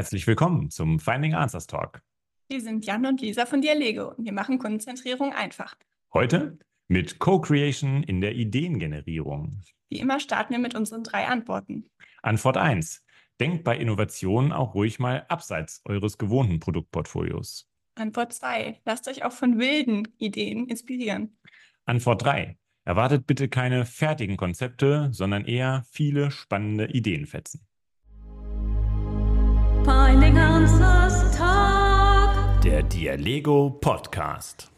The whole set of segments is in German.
Herzlich willkommen zum Finding Answers Talk. Wir sind Jan und Lisa von Dialego und wir machen Kundenzentrierung einfach. Heute mit Co-Creation in der Ideengenerierung. Wie immer starten wir mit unseren drei Antworten. Antwort 1. Denkt bei Innovationen auch ruhig mal abseits eures gewohnten Produktportfolios. Antwort 2. Lasst euch auch von wilden Ideen inspirieren. Antwort 3. Erwartet bitte keine fertigen Konzepte, sondern eher viele spannende Ideenfetzen. Der Dialego Podcast.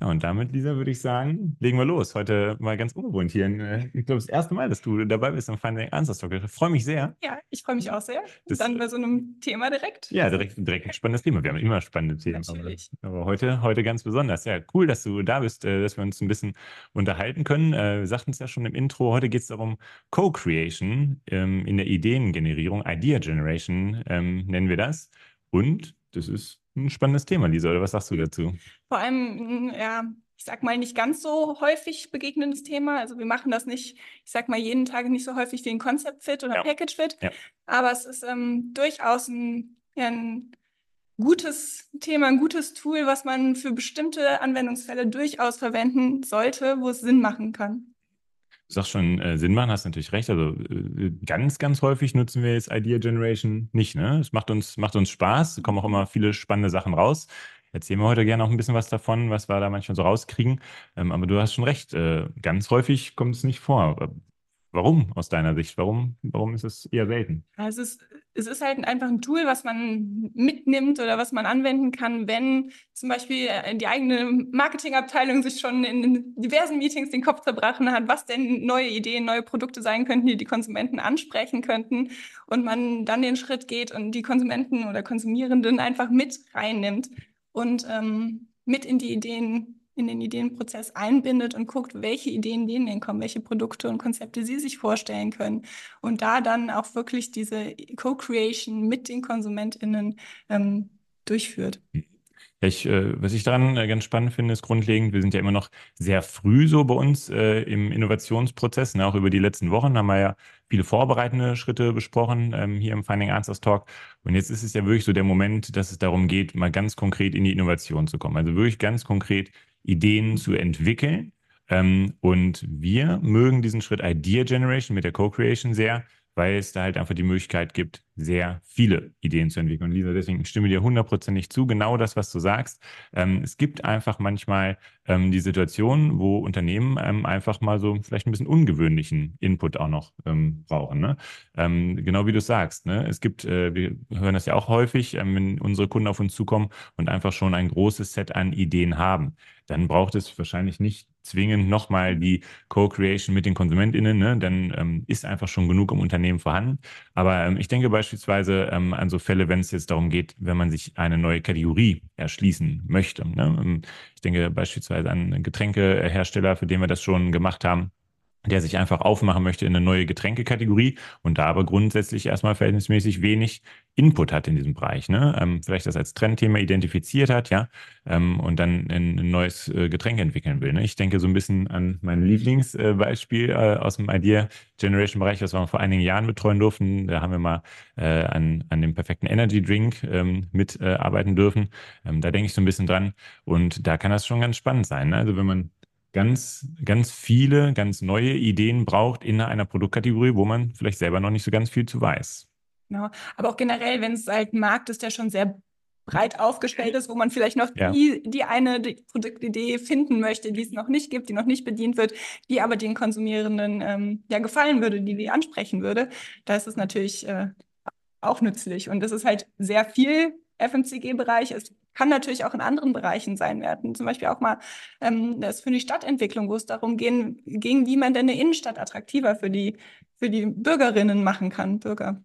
Ja, und damit, Lisa, würde ich sagen, legen wir los. Heute mal ganz ungewohnt hier. Äh, ich glaube, das erste Mal, dass du dabei bist im Finding Answers Talk. Ich freue mich sehr. Ja, ich freue mich auch sehr. Das- Dann bei so einem Thema direkt. Ja, direkt, direkt ein spannendes Thema. Wir haben immer spannende Themen. Aber, Natürlich. aber heute, heute ganz besonders. Ja, cool, dass du da bist, äh, dass wir uns ein bisschen unterhalten können. Äh, Wir sagten es ja schon im Intro. Heute geht es darum, Co-Creation ähm, in der Ideengenerierung, Idea Generation ähm, nennen wir das. Und das ist ein spannendes Thema, Lisa. Oder was sagst du dazu? Vor allem, mm, ja, ich sag mal, nicht ganz so häufig begegnendes Thema. Also wir machen das nicht, ich sag mal, jeden Tag nicht so häufig wie ein Concept Fit oder Ja. Package Fit. Ja. Aber es ist ähm, durchaus ein, ja, ein gutes Thema, ein gutes Tool, was man für bestimmte Anwendungsfälle durchaus verwenden sollte, wo es Sinn machen kann. Sagst schon, äh, Sinn machen, hast natürlich recht. Also äh, ganz, ganz häufig nutzen wir jetzt Idea Generation nicht. Ne? Es macht uns, macht uns Spaß. Kommen auch immer viele spannende Sachen raus. Erzählen wir heute gerne auch ein bisschen was davon, was wir da manchmal so rauskriegen. Ähm, aber du hast schon recht. Äh, ganz häufig kommt es nicht vor. Warum aus deiner Sicht? Warum, warum ist es eher selten? Es ist, es ist halt einfach ein Tool, was man mitnimmt oder was man anwenden kann, wenn zum Beispiel äh, die eigene Marketingabteilung sich schon in diversen Meetings den Kopf zerbrochen hat, was denn neue Ideen, neue Produkte sein könnten, die die Konsumenten ansprechen könnten und man dann den Schritt geht und die Konsumenten oder Konsumierenden einfach mit reinnimmt und ähm, mit in die Ideen in den Ideenprozess einbindet und guckt, welche Ideen denen denn kommen, welche Produkte und Konzepte sie sich vorstellen können und da dann auch wirklich diese Co-Creation mit den KonsumentInnen ähm, durchführt. Ich, äh, was ich daran äh, ganz spannend finde, ist grundlegend, wir sind ja immer noch sehr früh so bei uns äh, im Innovationsprozess. Ne? Auch über die letzten Wochen haben wir ja viele vorbereitende Schritte besprochen ähm, hier im Finding Answers Talk. Und jetzt ist es ja wirklich so der Moment, dass es darum geht, mal ganz konkret in die Innovation zu kommen. Also wirklich ganz konkret Ideen zu entwickeln. Ähm, und wir mögen diesen Schritt Idea Generation mit der Co-Creation sehr, weil es da halt einfach die Möglichkeit gibt, sehr viele Ideen zu entwickeln. Und Lisa, deswegen stimme dir hundertprozentig zu, genau das, was du sagst. Ähm, es gibt einfach manchmal ähm, die Situation, wo Unternehmen ähm, einfach mal so vielleicht ein bisschen ungewöhnlichen Input auch noch ähm, brauchen. Ne? Ähm, genau wie du sagst. Ne? Es gibt, äh, wir hören das ja auch häufig, ähm, wenn unsere Kunden auf uns zukommen und einfach schon ein großes Set an Ideen haben. Dann braucht es wahrscheinlich nicht zwingend nochmal die Co-Creation mit den KonsumentInnen, ne? dann ähm, ist einfach schon genug im Unternehmen vorhanden. Aber ähm, ich denke beispielsweise ähm, an so Fälle, wenn es jetzt darum geht, wenn man sich eine neue Kategorie erschließen möchte. Ne? Ähm, Ich denke beispielsweise an Getränkehersteller, für den wir das schon gemacht haben, der sich einfach aufmachen möchte in eine neue Getränkekategorie und da aber grundsätzlich erstmal verhältnismäßig wenig Input hat in diesem Bereich. Ne? Ähm, vielleicht das als Trendthema identifiziert hat, ja, ähm, und dann ein, ein neues äh, Getränk entwickeln will. Ne? Ich denke so ein bisschen an mein Lieblingsbeispiel äh, aus dem Idea Generation Bereich, was wir vor einigen Jahren betreuen durften. Da haben wir mal äh, an, an dem perfekten Energy Drink ähm, mitarbeiten dürfen. Ähm, da denke ich so ein bisschen dran und da kann das schon ganz spannend sein. Ne? Also wenn man ganz, ganz viele, ganz neue Ideen braucht in einer Produktkategorie, wo man vielleicht selber noch nicht so ganz viel zu weiß. Genau. Aber auch generell, wenn es halt ein Markt ist, der schon sehr breit aufgestellt ist, wo man vielleicht noch Ja. die, die eine die Produktidee finden möchte, die es noch nicht gibt, die noch nicht bedient wird, die aber den Konsumierenden ähm, ja gefallen würde, die die ansprechen würde, da ist es natürlich äh, auch nützlich. Und das ist halt sehr viel FMCG-Bereich. Es kann natürlich auch in anderen Bereichen sein. Wir hatten zum Beispiel auch mal ähm, das für die Stadtentwicklung, wo es darum gehen, ging, wie man denn eine Innenstadt attraktiver für die, für die Bürgerinnen machen kann, Bürger.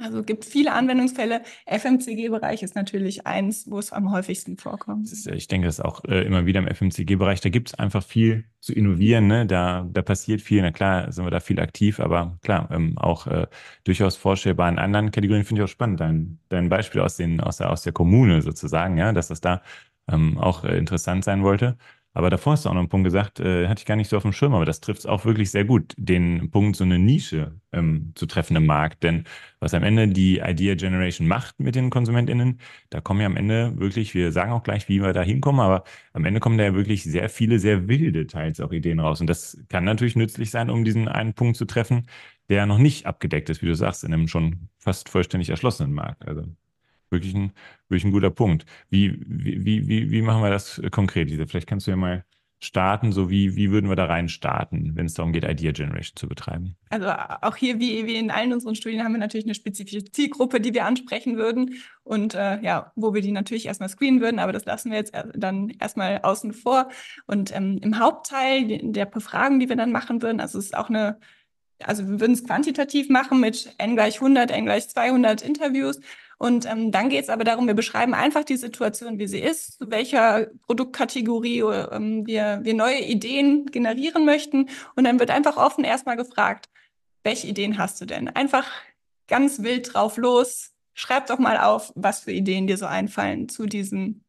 Also es gibt viele Anwendungsfälle. FMCG-Bereich ist natürlich eins, wo es am häufigsten vorkommt. Ist, ich denke, das ist auch äh, immer wieder im FMCG-Bereich. Da gibt es einfach viel zu innovieren. Ne? Da, da passiert viel. Na klar, sind wir da viel aktiv, aber klar, ähm, auch äh, durchaus vorstellbar in anderen Kategorien finde ich auch spannend. Dein, dein Beispiel aus, den, aus, der, aus der Kommune sozusagen, ja, dass das da ähm, auch äh, interessant sein wollte. Aber davor hast du auch noch einen Punkt gesagt, äh, hatte ich gar nicht so auf dem Schirm, aber das trifft es auch wirklich sehr gut, den Punkt, so eine Nische ähm, zu treffen im Markt. Denn was am Ende die Idea Generation macht mit den KonsumentInnen, da kommen ja am Ende wirklich, wir sagen auch gleich, wie wir da hinkommen, aber am Ende kommen da ja wirklich sehr viele, sehr wilde teils auch Ideen raus. Und das kann natürlich nützlich sein, um diesen einen Punkt zu treffen, der noch nicht abgedeckt ist, wie du sagst, in einem schon fast vollständig erschlossenen Markt. Also wirklich ein, wirklich ein guter Punkt. Wie, wie, wie, wie machen wir das konkret? Vielleicht kannst du ja mal starten, so wie, wie würden wir da rein starten, wenn es darum geht, Idea Generation zu betreiben? Also auch hier, wie, wie in allen unseren Studien, haben wir natürlich eine spezifische Zielgruppe, die wir ansprechen würden und äh, ja, wo wir die natürlich erstmal screenen würden, aber das lassen wir jetzt dann erstmal außen vor. Und ähm, im Hauptteil der Befragung, die wir dann machen würden, also es ist auch eine also wir würden es quantitativ machen mit n gleich 100, n gleich 200 Interviews und ähm, dann geht es aber darum, wir beschreiben einfach die Situation, wie sie ist, zu welcher Produktkategorie ähm, wir, wir neue Ideen generieren möchten. Und dann wird einfach offen erstmal gefragt, welche Ideen hast du denn? Einfach ganz wild drauf los. Schreib doch mal auf, was für Ideen dir so einfallen zu diesem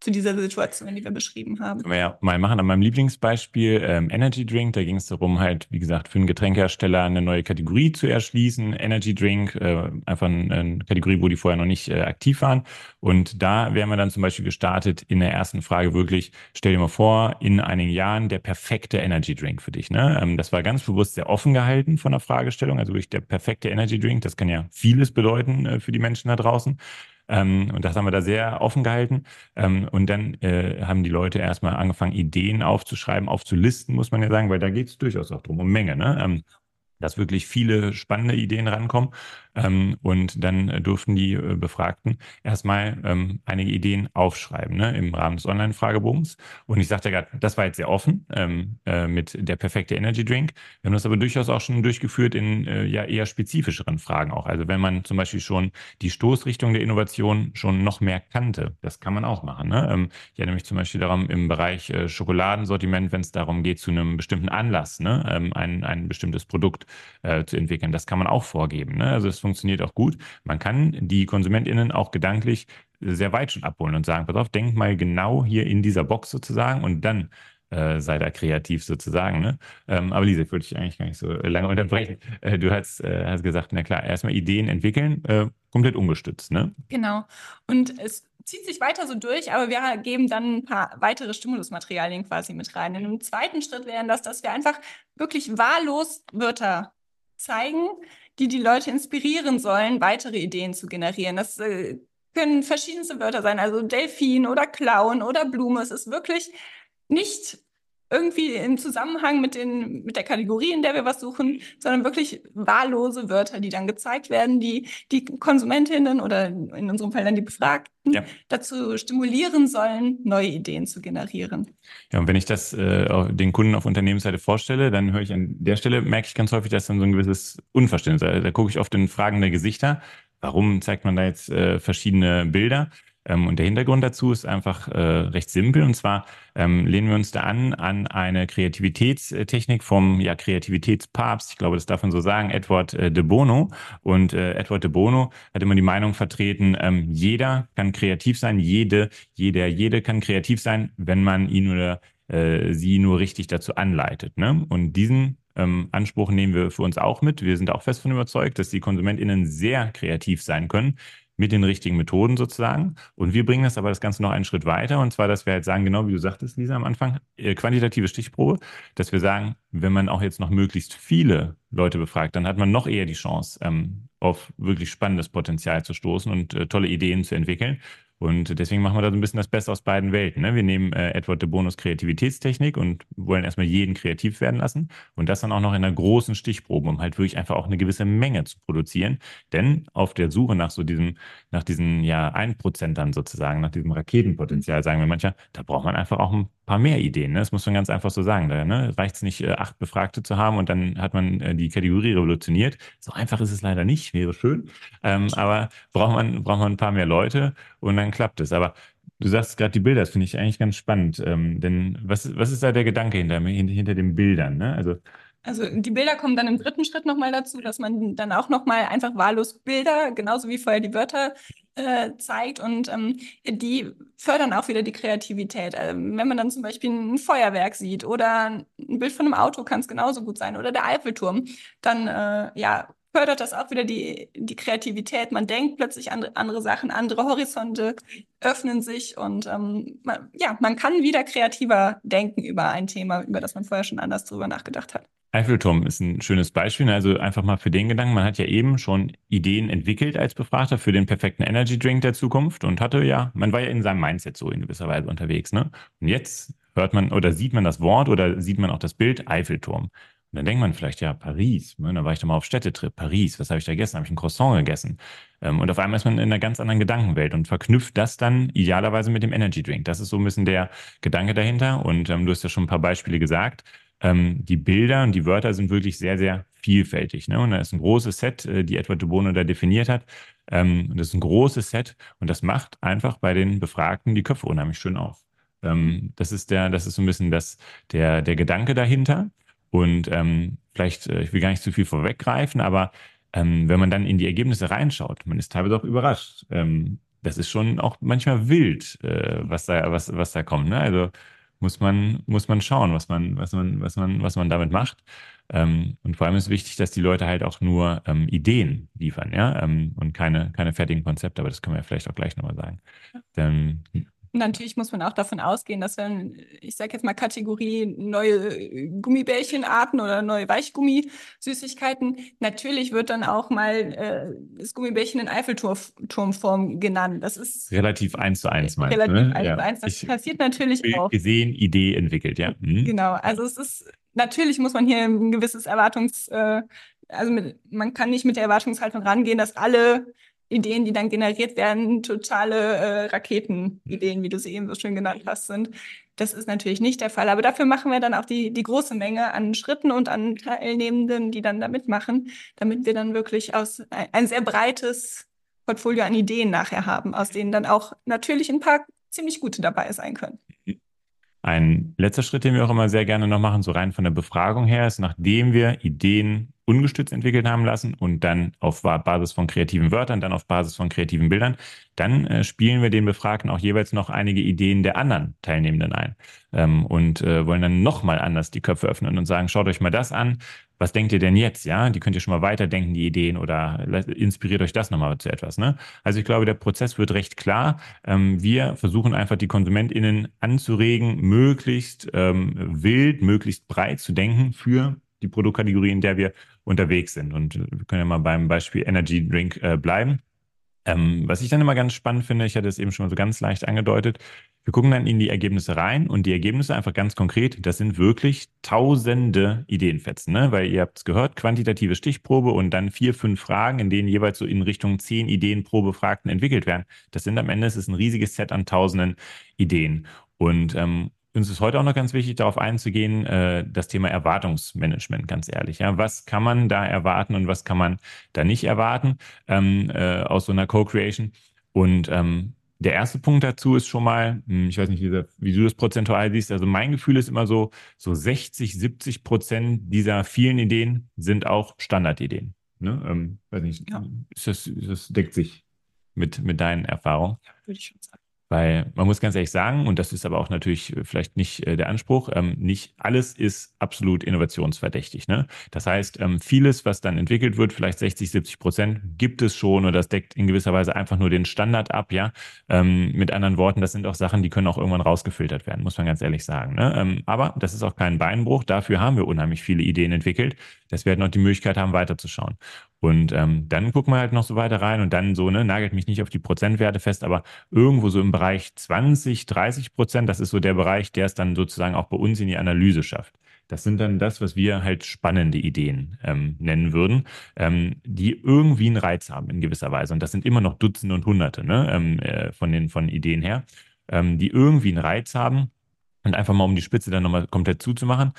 zu dieser Situation, die wir beschrieben haben. Können wir ja mal machen. An meinem Lieblingsbeispiel ähm, Energy Drink, da ging es darum, halt, wie gesagt, für einen Getränkehersteller eine neue Kategorie zu erschließen. Energy Drink, äh, einfach eine, Kategorie, wo die vorher noch nicht äh, aktiv waren. Und da wären wir dann zum Beispiel gestartet in der ersten Frage wirklich, stell dir mal vor, in einigen Jahren der perfekte Energy Drink für dich. Ne? Ähm, das war ganz bewusst sehr offen gehalten von der Fragestellung. Also wirklich der perfekte Energy Drink, das kann ja vieles bedeuten äh, für die Menschen da draußen. Ähm, und das haben wir da sehr offen gehalten. Ähm, und dann äh, haben die Leute erstmal angefangen, Ideen aufzuschreiben, aufzulisten, muss man ja sagen, weil da geht es durchaus auch drum, um Menge. Ne? Ähm, dass wirklich viele spannende Ideen rankommen. Ähm, und dann äh, durften die äh, Befragten erstmal ähm, einige Ideen aufschreiben ne, im Rahmen des Online-Fragebogens. Und ich sagte gerade, das war jetzt sehr offen ähm, äh, mit der perfekte Energy Drink. Wir haben das aber durchaus auch schon durchgeführt in äh, ja eher spezifischeren Fragen auch. Also wenn man zum Beispiel schon die Stoßrichtung der Innovation schon noch mehr kannte, das kann man auch machen. Ne? Ich erinnere mich zum Beispiel darum im Bereich äh, Schokoladensortiment, wenn es darum geht, zu einem bestimmten Anlass ne, ähm, ein, ein bestimmtes Produkt äh, zu entwickeln. Das kann man auch vorgeben. Ne? Also es funktioniert auch gut. Man kann die KonsumentInnen auch gedanklich sehr weit schon abholen und sagen, pass auf, denk mal genau hier in dieser Box sozusagen und dann äh, sei da kreativ sozusagen. Ne? Ähm, aber Lisa, ich wollte dich eigentlich gar nicht so lange unterbrechen. Äh, du hast, äh, hast gesagt, na klar, erstmal Ideen entwickeln, äh, komplett ungestützt. Ne? Genau. Und es zieht sich weiter so durch, aber wir geben dann ein paar weitere Stimulusmaterialien quasi mit rein. In einem zweiten Schritt wären das, dass wir einfach wirklich wahllos Wörter zeigen, die die Leute inspirieren sollen, weitere Ideen zu generieren. Das äh, können verschiedenste Wörter sein, also Delfin oder Clown oder Blume. Es ist wirklich nicht irgendwie im Zusammenhang mit, den, mit der Kategorie, in der wir was suchen, sondern wirklich wahllose Wörter, die dann gezeigt werden, die die Konsumentinnen oder in unserem Fall dann die Befragten ja. dazu stimulieren sollen, neue Ideen zu generieren. Ja, und wenn ich das äh, den Kunden auf Unternehmensseite vorstelle, dann höre ich an der Stelle, merke ich ganz häufig, dass dann so ein gewisses Unverständnis, da, da gucke ich oft in fragende Gesichter. Warum zeigt man da jetzt äh, verschiedene Bilder? Ähm, und der Hintergrund dazu ist einfach äh, recht simpel. Und zwar ähm, lehnen wir uns da an an eine Kreativitätstechnik vom ja, Kreativitätspapst, ich glaube, das darf man so sagen, Edward äh, de Bono. Und äh, Edward de Bono hat immer die Meinung vertreten, ähm, jeder kann kreativ sein, jede, jeder, jede kann kreativ sein, wenn man ihn oder äh, sie nur richtig dazu anleitet. Ne? Und diesen ähm, Anspruch nehmen wir für uns auch mit. Wir sind auch fest davon überzeugt, dass die KonsumentInnen sehr kreativ sein können, mit den richtigen Methoden sozusagen. Und wir bringen das aber das Ganze noch einen Schritt weiter. Und zwar, dass wir halt sagen, genau wie du sagtest, Lisa, am Anfang, äh, quantitative Stichprobe, dass wir sagen, wenn man auch jetzt noch möglichst viele Leute befragt, dann hat man noch eher die Chance, ähm, auf wirklich spannendes Potenzial zu stoßen und äh, tolle Ideen zu entwickeln. Und deswegen machen wir da so ein bisschen das Beste aus beiden Welten. Ne? Wir nehmen äh, Edward de Bonus Kreativitätstechnik und wollen erstmal jeden kreativ werden lassen und das dann auch noch in einer großen Stichprobe, um halt wirklich einfach auch eine gewisse Menge zu produzieren. Denn auf der Suche nach so diesem, nach diesen ja Einprozentern sozusagen, nach diesem Raketenpotenzial, sagen wir mancher, da braucht man einfach auch ein paar mehr Ideen. Ne? Das muss man ganz einfach so sagen. Da ne? reicht es nicht, äh, acht Befragte zu haben und dann hat man äh, die Kategorie revolutioniert. So einfach ist es leider nicht, wäre schön. Ähm, aber braucht man, braucht man ein paar mehr Leute und dann klappt es. Aber du sagst gerade die Bilder, das finde ich eigentlich ganz spannend. Ähm, denn was, was ist da der Gedanke hinter, hinter, den Bildern? Ne? Also, also die Bilder kommen dann im dritten Schritt nochmal dazu, dass man dann auch nochmal einfach wahllos Bilder, genauso wie vorher die Wörter, äh, zeigt und ähm, die fördern auch wieder die Kreativität. Ähm, wenn man dann zum Beispiel ein Feuerwerk sieht oder ein Bild von einem Auto kann es genauso gut sein oder der Eiffelturm, dann äh, ja fördert das auch wieder die, die Kreativität. Man denkt plötzlich an andere Sachen, andere Horizonte öffnen sich und ähm, man, ja, man kann wieder kreativer denken über ein Thema, über das man vorher schon anders drüber nachgedacht hat. Eiffelturm ist ein schönes Beispiel. Also einfach mal für den Gedanken, man hat ja eben schon Ideen entwickelt als Befragter für den perfekten Energy Drink der Zukunft und hatte ja, man war ja in seinem Mindset so in gewisser Weise unterwegs. Ne? Und jetzt hört man oder sieht man das Wort oder sieht man auch das Bild Eiffelturm. Und dann denkt man vielleicht, ja, Paris, ne? da war ich doch mal auf Städtetrip, Paris, was habe ich da gegessen? Habe ich ein Croissant gegessen? Ähm, und auf einmal ist man in einer ganz anderen Gedankenwelt und verknüpft das dann idealerweise mit dem Energy Drink. Das ist so ein bisschen der Gedanke dahinter. Und ähm, du hast ja schon ein paar Beispiele gesagt. Ähm, die Bilder und die Wörter sind wirklich sehr, sehr vielfältig. Ne? Und da ist ein großes Set, äh, die Edward de Bono da definiert hat. Ähm, das ist ein großes Set und das macht einfach bei den Befragten die Köpfe unheimlich schön auf. Ähm, das ist der, das ist so ein bisschen das, der, der Gedanke dahinter. Und ähm, vielleicht, äh, ich will gar nicht zu viel vorweggreifen, aber ähm, wenn man dann in die Ergebnisse reinschaut, man ist teilweise auch überrascht. Ähm, das ist schon auch manchmal wild, äh, was da, was, was da kommt. Ne? Also muss man, muss man schauen, was man, was man, was man, was man damit macht. Ähm, und vor allem ist wichtig, dass die Leute halt auch nur ähm, Ideen liefern, ja, ähm, und keine, keine fertigen Konzepte, aber das können wir ja vielleicht auch gleich nochmal sagen. Denn, Natürlich muss man auch davon ausgehen, dass wenn, ich sage jetzt mal Kategorie neue Gummibärchenarten oder neue Weichgummisüßigkeiten, natürlich wird dann auch mal äh, das Gummibärchen in Eiffelturmform genannt. Das ist relativ eins zu eins, meinst relativ ne? eins Ja. zu eins. Das Ich- passiert natürlich auch. gesehen, Idee entwickelt, ja. Mhm. Genau, also es ist, natürlich muss man hier ein gewisses Erwartungs, äh, also mit, man kann nicht mit der Erwartungshaltung rangehen, dass alle Ideen, die dann generiert werden, totale äh, Raketenideen, wie du sie eben so schön genannt hast, sind. Das ist natürlich nicht der Fall, aber dafür machen wir dann auch die, die große Menge an Schritten und an Teilnehmenden, die dann da mitmachen, damit wir dann wirklich aus ein, ein sehr breites Portfolio an Ideen nachher haben, aus denen dann auch natürlich ein paar ziemlich gute dabei sein können. Ein letzter Schritt, den wir auch immer sehr gerne noch machen, so rein von der Befragung her, ist, nachdem wir Ideen ungestützt entwickelt haben lassen und dann auf Ba- Basis von kreativen Wörtern, dann auf Basis von kreativen Bildern, dann äh, spielen wir den Befragten auch jeweils noch einige Ideen der anderen Teilnehmenden ein ähm, und äh, wollen dann nochmal anders die Köpfe öffnen und sagen, schaut euch mal das an. Was denkt ihr denn jetzt? Ja, die könnt ihr schon mal weiterdenken, die Ideen, oder inspiriert euch das nochmal zu etwas. Ne? Also ich glaube, der Prozess wird recht klar. Ähm, wir versuchen einfach die KonsumentInnen anzuregen, möglichst ähm, wild, möglichst breit zu denken für die Produktkategorie, in der wir unterwegs sind. Und wir können ja mal beim Beispiel Energy Drink äh, bleiben. Ähm, was ich dann immer ganz spannend finde, ich hatte es eben schon mal so ganz leicht angedeutet, wir gucken dann in die Ergebnisse rein und die Ergebnisse einfach ganz konkret, das sind wirklich tausende Ideenfetzen, ne? weil ihr habt es gehört, quantitative Stichprobe und dann vier, fünf Fragen, in denen jeweils so in Richtung zehn Ideen pro Befragten entwickelt werden. Das sind am Ende, es ist ein riesiges Set an tausenden Ideen. Und ähm, uns ist heute auch noch ganz wichtig, darauf einzugehen, äh, das Thema Erwartungsmanagement, ganz ehrlich. Ja, was kann man da erwarten und was kann man da nicht erwarten ähm, äh, aus so einer Co-Creation? Und ähm, der erste Punkt dazu ist schon mal, hm, ich weiß nicht, wie, du das prozentual siehst, also mein Gefühl ist immer so, so 60, 70 Prozent dieser vielen Ideen sind auch Standardideen. Ne? Ähm, weiß nicht, Ja. ist das, ist das deckt sich mit, mit deinen Erfahrungen? würde ich schon sagen. Weil man muss ganz ehrlich sagen, und das ist aber auch natürlich äh, vielleicht nicht äh, der Anspruch, ähm, nicht alles ist absolut innovationsverdächtig. Ne? Das heißt, ähm, vieles, was dann entwickelt wird, vielleicht 60, 70 Prozent, gibt es schon oder das deckt in gewisser Weise einfach nur den Standard ab. Ja, ähm, Mit anderen Worten, das sind auch Sachen, die können auch irgendwann rausgefiltert werden, muss man ganz ehrlich sagen. Ne? Ähm, aber das ist auch kein Beinbruch. Dafür haben wir unheimlich viele Ideen entwickelt, dass wir halt noch die Möglichkeit haben, weiterzuschauen. Und ähm, dann gucken wir halt noch so weiter rein und dann so, ne, nagelt mich nicht auf die Prozentwerte fest, aber irgendwo so im Bereich 20, 30 Prozent, das ist so der Bereich, der es dann sozusagen auch bei uns in die Analyse schafft. Das sind dann das, was wir halt spannende Ideen ähm, nennen würden, ähm, die irgendwie einen Reiz haben in gewisser Weise. Und das sind immer noch Dutzende und Hunderte ne, ähm, äh, von den von Ideen her, ähm, die irgendwie einen Reiz haben. Und einfach mal um die Spitze dann nochmal komplett zuzumachen,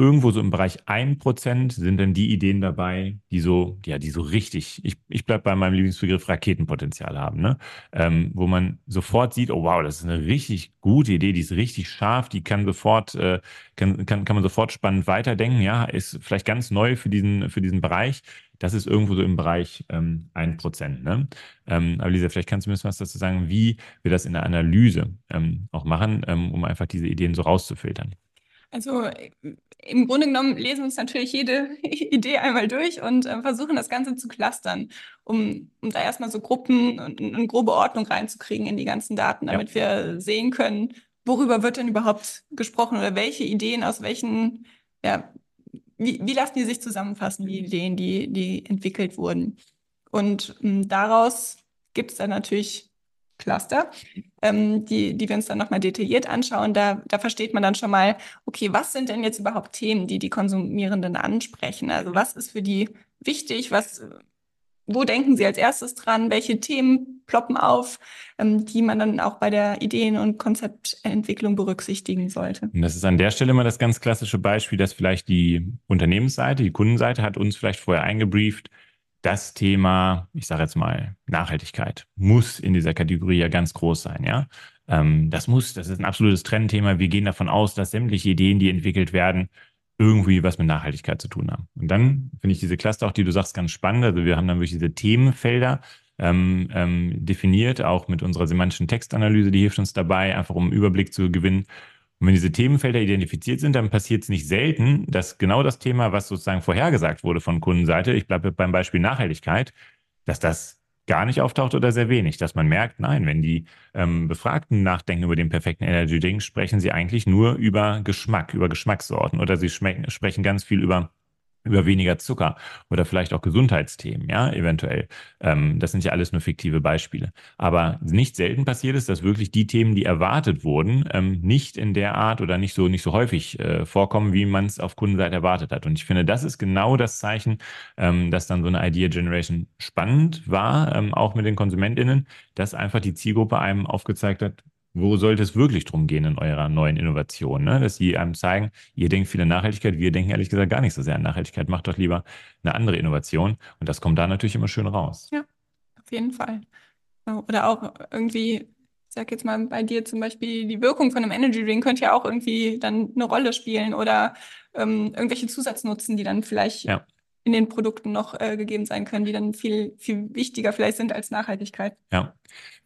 irgendwo so im Bereich 1% sind dann die Ideen dabei, die so, ja, die so richtig, ich, ich bleibe bei meinem Lieblingsbegriff Raketenpotenzial haben, ne? Ähm, wo man sofort sieht, oh wow, das ist eine richtig gute Idee, die ist richtig scharf, die kann sofort, äh, kann, kann, kann man sofort spannend weiterdenken, ja, ist vielleicht ganz neu für diesen, für diesen Bereich. das ist irgendwo so im Bereich ähm, 1%. Ne? Ähm, aber Lisa, vielleicht kannst du mir was dazu sagen, wie wir das in der Analyse ähm, auch machen, ähm, um einfach diese Ideen so rauszufiltern. Also im Grunde genommen lesen wir uns natürlich jede Idee einmal durch und äh, versuchen das Ganze zu clustern, um, um da erstmal so Gruppen und eine grobe Ordnung reinzukriegen in die ganzen Daten, damit ja. wir sehen können, worüber wird denn überhaupt gesprochen oder welche Ideen aus welchen, ja, wie, wie lassen die sich zusammenfassen, die Ideen, die, die entwickelt wurden. Und ähm, daraus gibt es dann natürlich Cluster, ähm, die, die wir uns dann nochmal detailliert anschauen. Da, da versteht man dann schon mal, okay, was sind denn jetzt überhaupt Themen, die die Konsumierenden ansprechen? Also was ist für die wichtig? Was, wo denken sie als erstes dran? Welche Themen ploppen auf, ähm, die man dann auch bei der Ideen- und Konzeptentwicklung berücksichtigen sollte? Und das ist an der Stelle immer das ganz klassische Beispiel, dass vielleicht die Unternehmensseite, die Kundenseite hat uns vielleicht vorher eingebrieft, das Thema, ich sage jetzt mal, Nachhaltigkeit muss in dieser Kategorie ja ganz groß sein, ja. Ähm, das muss, das ist ein absolutes Trendthema. Wir gehen davon aus, dass sämtliche Ideen, die entwickelt werden, irgendwie was mit Nachhaltigkeit zu tun haben. Und dann finde ich diese Cluster auch, die du sagst, ganz spannend. Also wir haben dann wirklich diese Themenfelder ähm, ähm, definiert, auch mit unserer semantischen Textanalyse, die hilft uns dabei, einfach um einen Überblick zu gewinnen. Und wenn diese Themenfelder identifiziert sind, dann passiert es nicht selten, dass genau das Thema, was sozusagen vorhergesagt wurde von Kundenseite, ich bleibe beim Beispiel Nachhaltigkeit, dass das gar nicht auftaucht oder sehr wenig, dass man merkt, nein, wenn die ähm, Befragten nachdenken über den perfekten Energy Drink, sprechen sie eigentlich nur über Geschmack, über Geschmackssorten oder sie sprechen ganz viel über über weniger Zucker oder vielleicht auch Gesundheitsthemen, ja, eventuell. Ähm, das sind ja alles nur fiktive Beispiele. Aber nicht selten passiert es, dass wirklich die Themen, die erwartet wurden, ähm, nicht in der Art oder nicht so, nicht so häufig äh, vorkommen, wie man es auf Kundenseite erwartet hat. Und ich finde, das ist genau das Zeichen, ähm, dass dann so eine Idea Generation spannend war, ähm, auch mit den KonsumentInnen, dass einfach die Zielgruppe einem aufgezeigt hat, wo sollte es wirklich drum gehen in eurer neuen Innovation? Ne? Dass sie einem zeigen, ihr denkt viel an Nachhaltigkeit, wir denken ehrlich gesagt gar nicht so sehr an Nachhaltigkeit, macht doch lieber eine andere Innovation. Und das kommt da natürlich immer schön raus. Ja, auf jeden Fall. Oder auch irgendwie, ich sag jetzt mal bei dir zum Beispiel, die Wirkung von einem Energy Drink könnte ja auch irgendwie dann eine Rolle spielen oder ähm, irgendwelche Zusatznutzen, die dann vielleicht ja in den Produkten noch äh, gegeben sein können, die dann viel, viel wichtiger vielleicht sind als Nachhaltigkeit. Ja.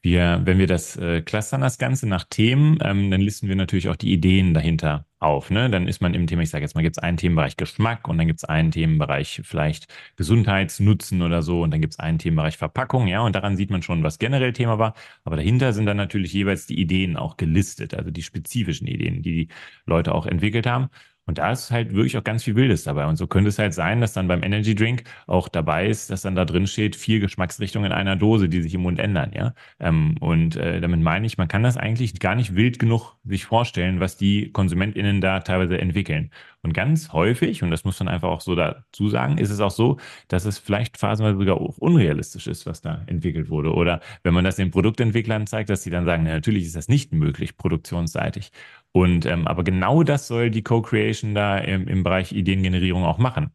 Wir, wenn wir das äh, clustern, das Ganze nach Themen, ähm, dann listen wir natürlich auch die Ideen dahinter auf. Ne? Dann ist man im Thema, ich sage jetzt mal, gibt es einen Themenbereich Geschmack und dann gibt es einen Themenbereich vielleicht Gesundheitsnutzen oder so und dann gibt es einen Themenbereich Verpackung, ja, und daran sieht man schon, was generell Thema war. Aber dahinter sind dann natürlich jeweils die Ideen auch gelistet, also die spezifischen Ideen, die die Leute auch entwickelt haben. Und da ist halt wirklich auch ganz viel Wildes dabei. Und so könnte es halt sein, dass dann beim Energy Drink auch dabei ist, dass dann da drin steht, vier Geschmacksrichtungen in einer Dose, die sich im Mund ändern, ja. Ähm, und äh, damit meine ich, man kann das eigentlich gar nicht wild genug sich vorstellen, was die KonsumentInnen da teilweise entwickeln. Und ganz häufig, und das muss man einfach auch so dazu sagen, ist es auch so, dass es vielleicht phasenweise sogar auch unrealistisch ist, was da entwickelt wurde. Oder wenn man das den Produktentwicklern zeigt, dass sie dann sagen, na, natürlich ist das nicht möglich, produktionsseitig. Und ähm, aber genau das soll die Co-Creation da im, im Bereich Ideengenerierung auch machen.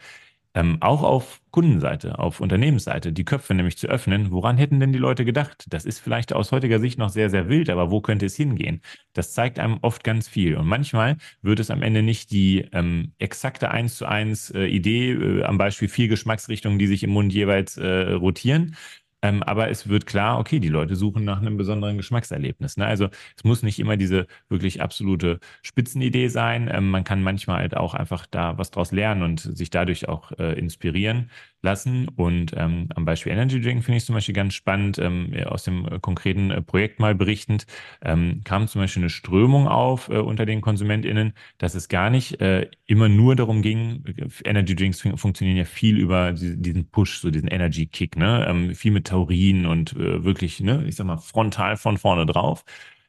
Ähm, auch auf Kundenseite, auf Unternehmensseite, die Köpfe nämlich zu öffnen. Woran hätten denn die Leute gedacht? Das ist vielleicht aus heutiger Sicht noch sehr, sehr wild, aber wo könnte es hingehen? Das zeigt einem oft ganz viel. Und manchmal wird es am Ende nicht die ähm, exakte eins zu eins äh, Idee, äh, am Beispiel vier Geschmacksrichtungen, die sich im Mund jeweils äh, rotieren, ähm, aber es wird klar, okay, die Leute suchen nach einem besonderen Geschmackserlebnis. Ne? Also es muss nicht immer diese wirklich absolute Spitzenidee sein. Ähm, man kann manchmal halt auch einfach da was draus lernen und sich dadurch auch äh, inspirieren lassen. Und ähm, am Beispiel Energy Drink finde ich zum Beispiel ganz spannend, ähm, aus dem äh, konkreten äh, Projekt mal berichtend, ähm, kam zum Beispiel eine Strömung auf äh, unter den KonsumentInnen, dass es gar nicht äh, immer nur darum ging, Energy Drinks fun funktionieren ja viel über diesen Push, so diesen Energy Kick, ne? Ähm, viel mit Taurin und äh, wirklich, ne, ich sag mal, frontal von vorne drauf.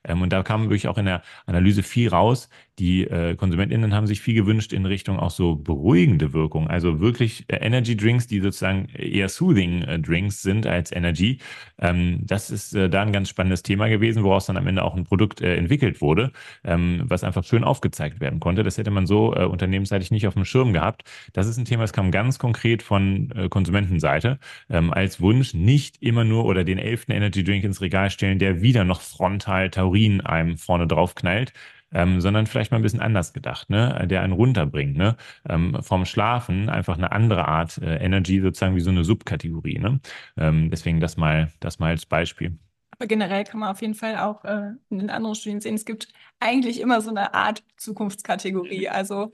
Ähm, und da kam wirklich auch in der Analyse viel raus. Die äh, KonsumentInnen haben sich viel gewünscht in Richtung auch so beruhigende Wirkung. Also wirklich äh, Energy Drinks, die sozusagen eher Soothing äh, Drinks sind als Energy. Ähm, das ist äh, da ein ganz spannendes Thema gewesen, woraus dann am Ende auch ein Produkt äh, entwickelt wurde, ähm, was einfach schön aufgezeigt werden konnte. Das hätte man so äh, unternehmensseitig nicht auf dem Schirm gehabt. Das ist ein Thema, das kam ganz konkret von äh, Konsumentenseite ähm, als Wunsch, nicht immer nur oder den elften Energy Drink ins Regal stellen, der wieder noch frontal Taurin einem vorne drauf knallt, ähm, sondern vielleicht mal ein bisschen anders gedacht, ne? der einen runterbringt. Ne? Ähm, vom Schlafen einfach eine andere Art äh, Energy, sozusagen wie so eine Subkategorie. Ne? Ähm, deswegen das mal, das mal als Beispiel. Aber generell kann man auf jeden Fall auch äh, in den anderen Studien sehen, es gibt eigentlich immer so eine Art Zukunftskategorie. Also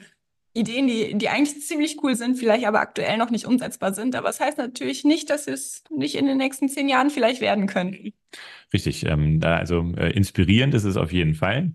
Ideen, die, die eigentlich ziemlich cool sind, vielleicht aber aktuell noch nicht umsetzbar sind. Aber es das heißt natürlich nicht, dass es nicht in den nächsten zehn Jahren vielleicht werden können. Richtig, ähm, da also äh, inspirierend ist es auf jeden Fall.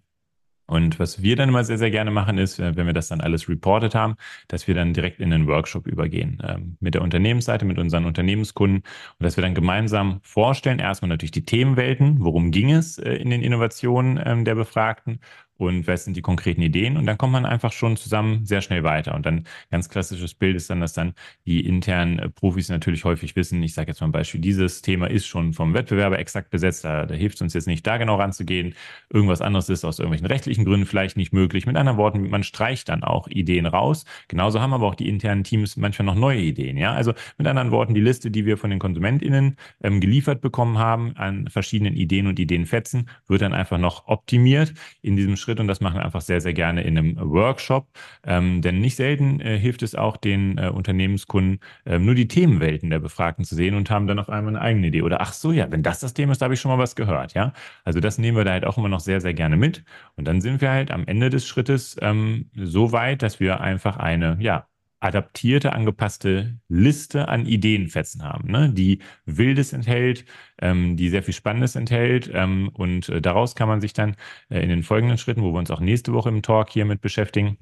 Und was wir dann immer sehr, sehr gerne machen, ist, äh, wenn wir das dann alles reported haben, dass wir dann direkt in den Workshop übergehen ähm, mit der Unternehmensseite, mit unseren Unternehmenskunden und dass wir dann gemeinsam vorstellen, erstmal natürlich die Themenwelten, worum ging es äh, in den Innovationen ähm, der Befragten und was sind die konkreten Ideen und dann kommt man einfach schon zusammen sehr schnell weiter. Und dann ganz klassisches Bild ist dann, dass dann die internen äh, Profis natürlich häufig wissen, ich sage jetzt mal ein Beispiel, dieses Thema ist schon vom Wettbewerber exakt besetzt, da, da hilft es uns jetzt nicht, da genau ranzugehen. Irgendwas anderes ist aus irgendwelchen rechtlichen Gründen vielleicht nicht möglich. Mit anderen Worten, man streicht dann auch Ideen raus. Genauso haben aber auch die internen Teams manchmal noch neue Ideen. Ja, also mit anderen Worten, die Liste, die wir von den KonsumentInnen ähm, geliefert bekommen haben an verschiedenen Ideen und Ideenfetzen, wird dann einfach noch optimiert in diesem Schritt Schritt und das machen wir einfach sehr, sehr gerne in einem Workshop. Ähm, denn nicht selten äh, hilft es auch den äh, Unternehmenskunden, äh, nur die Themenwelten der Befragten zu sehen und haben dann auf einmal eine eigene Idee. Oder ach so, ja, wenn das das Thema ist, da habe ich schon mal was gehört. Ja, also das nehmen wir da halt auch immer noch sehr, sehr gerne mit. Und dann sind wir halt am Ende des Schrittes ähm, so weit, dass wir einfach eine, ja, adaptierte, angepasste Liste an Ideenfetzen haben, ne? die Wildes enthält, ähm, die sehr viel Spannendes enthält. Ähm, und äh, daraus kann man sich dann äh, in den folgenden Schritten, wo wir uns auch nächste Woche im Talk hier mit beschäftigen,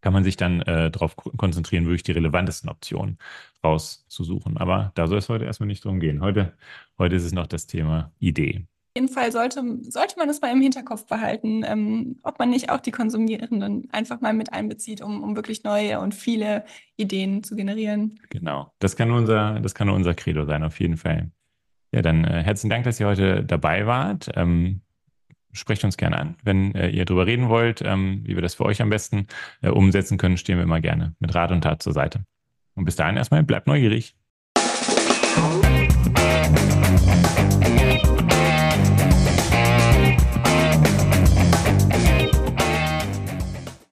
kann man sich dann äh, darauf konzentrieren, wirklich die relevantesten Optionen rauszusuchen. Aber da soll es heute erstmal nicht drum gehen. Heute, heute ist es noch das Thema Idee jeden Fall sollte, sollte man das mal im Hinterkopf behalten, ähm, ob man nicht auch die Konsumierenden einfach mal mit einbezieht, um, um wirklich neue und viele Ideen zu generieren. Genau, das kann unser, das kann unser Credo sein, auf jeden Fall. Ja, dann äh, herzlichen Dank, dass ihr heute dabei wart. Ähm, sprecht uns gerne an, wenn äh, ihr darüber reden wollt, ähm, wie wir das für euch am besten äh, umsetzen können, stehen wir immer gerne mit Rat und Tat zur Seite. Und bis dahin erstmal, bleibt neugierig.